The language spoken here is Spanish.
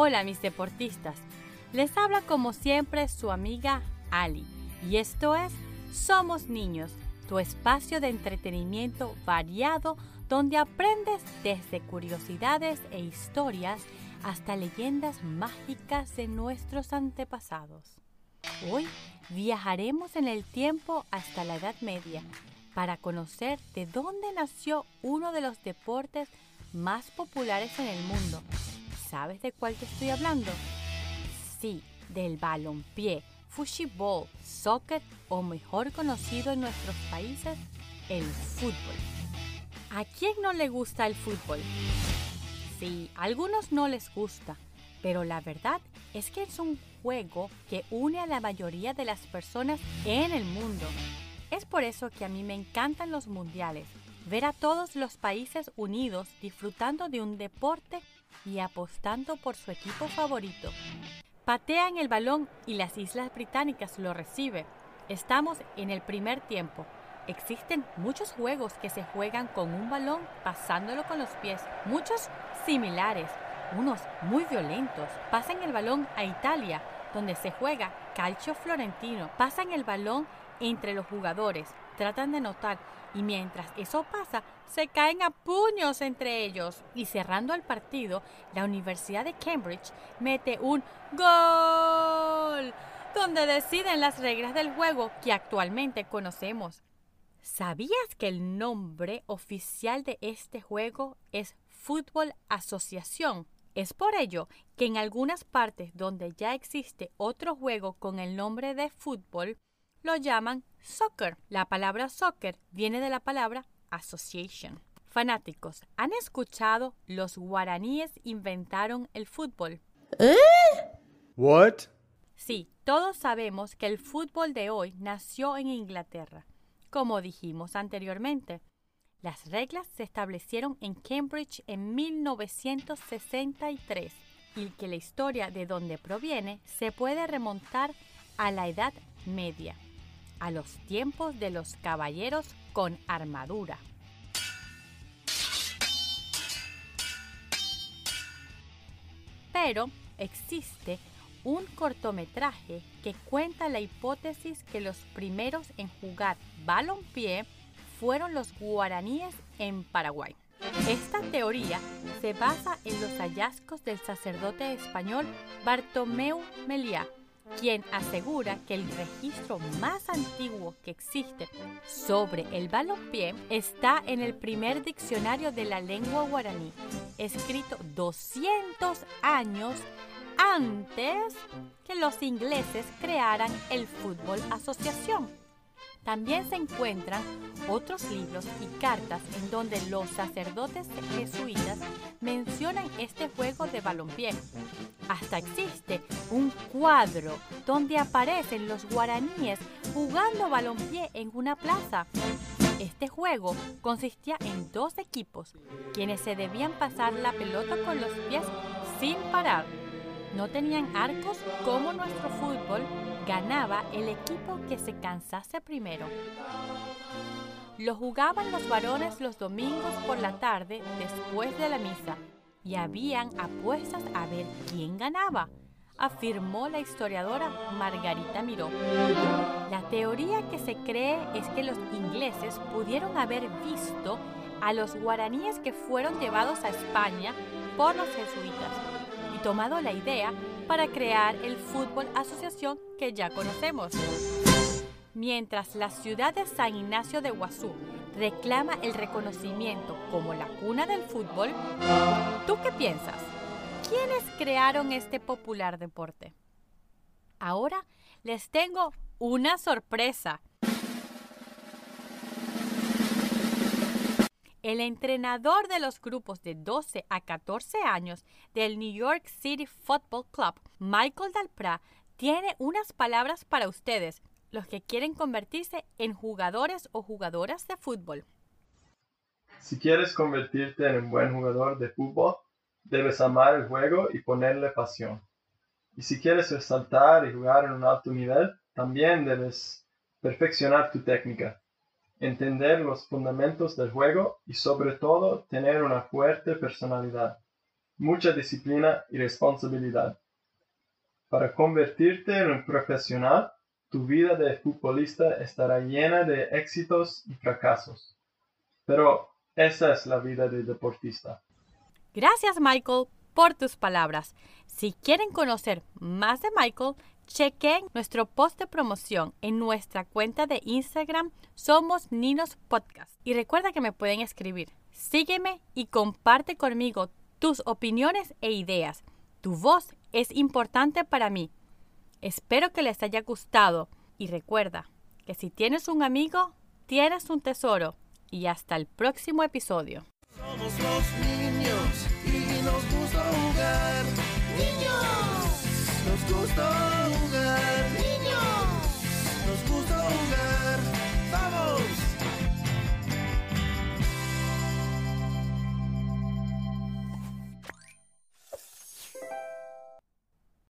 Hola mis deportistas, les habla como siempre su amiga Ali y esto es Somos Niños, tu espacio de entretenimiento variado donde aprendes desde curiosidades e historias hasta leyendas mágicas de nuestros antepasados. Hoy viajaremos en el tiempo hasta la Edad Media para conocer de dónde nació uno de los deportes más populares en el mundo. ¿Sabes de cuál te estoy hablando? Sí, del balompié, fútbol, soccer o mejor conocido en nuestros países, el fútbol. ¿A quién no le gusta el fútbol? Sí, a algunos no les gusta, pero la verdad es que es un juego que une a la mayoría de las personas en el mundo. Es por eso que a mí me encantan los mundiales, ver a todos los países unidos disfrutando de un deporte y apostando por su equipo favorito. Patean el balón y las Islas Británicas lo recibe. Estamos en el primer tiempo. Existen muchos juegos que se juegan con un balón pasándolo con los pies, muchos similares, unos muy violentos. Pasan el balón a Italia, donde se juega calcio florentino. Pasan el balón entre los jugadores, tratan de notar y mientras eso pasa, se caen a puños entre ellos. Y cerrando el partido, la Universidad de Cambridge mete un gol, donde deciden las reglas del juego que actualmente conocemos. ¿Sabías que el nombre oficial de este juego es Fútbol Asociación? Es por ello que en algunas partes donde ya existe otro juego con el nombre de fútbol, lo llaman soccer. La palabra soccer viene de la palabra association. Fanáticos, ¿han escuchado los guaraníes inventaron el fútbol? ¿Eh? What? Sí, todos sabemos que el fútbol de hoy nació en Inglaterra, como dijimos anteriormente. Las reglas se establecieron en Cambridge en 1963 y que la historia de donde proviene se puede remontar a la Edad Media a los tiempos de los caballeros con armadura. Pero existe un cortometraje que cuenta la hipótesis que los primeros en jugar balompié fueron los guaraníes en Paraguay. Esta teoría se basa en los hallazgos del sacerdote español Bartomeu Meliá, quien asegura que el registro más antiguo que existe sobre el balompié está en el primer diccionario de la lengua guaraní, escrito 200 años antes que los ingleses crearan el fútbol asociación. También se encuentran otros libros y cartas en donde los sacerdotes jesuitas mencionan este juego de balompié. Hasta existe un cuadro donde aparecen los guaraníes jugando balompié en una plaza. Este juego consistía en dos equipos, quienes se debían pasar la pelota con los pies sin parar. No tenían arcos como nuestro fútbol, ganaba el equipo que se cansase primero. Lo jugaban los varones los domingos por la tarde después de la misa y habían apuestas a ver quién ganaba, afirmó la historiadora Margarita Miró. La teoría que se cree es que los ingleses pudieron haber visto a los guaraníes que fueron llevados a España por los jesuitas y tomado la idea para crear el fútbol asociación que ya conocemos. Mientras la ciudad de San Ignacio de Guazú reclama el reconocimiento como la cuna del fútbol, ¿tú qué piensas? ¿Quiénes crearon este popular deporte? Ahora les tengo una sorpresa. El entrenador de los grupos de 12 a 14 años del New York City Football Club, Michael Dalpra, tiene unas palabras para ustedes, los que quieren convertirse en jugadores o jugadoras de fútbol. Si quieres convertirte en un buen jugador de fútbol, debes amar el juego y ponerle pasión. Y si quieres resaltar y jugar en un alto nivel, también debes perfeccionar tu técnica entender los fundamentos del juego y sobre todo tener una fuerte personalidad. mucha disciplina y responsabilidad. Para convertirte en un profesional, tu vida de futbolista estará llena de éxitos y fracasos. Pero esa es la vida de deportista. Gracias Michael por tus palabras. Si quieren conocer más de Michael, Chequen nuestro post de promoción en nuestra cuenta de Instagram Somos Ninos Podcast. Y recuerda que me pueden escribir. Sígueme y comparte conmigo tus opiniones e ideas. Tu voz es importante para mí. Espero que les haya gustado y recuerda que si tienes un amigo, tienes un tesoro. Y hasta el próximo episodio. Somos los niños y nos gusta jugar. Niños. gostou.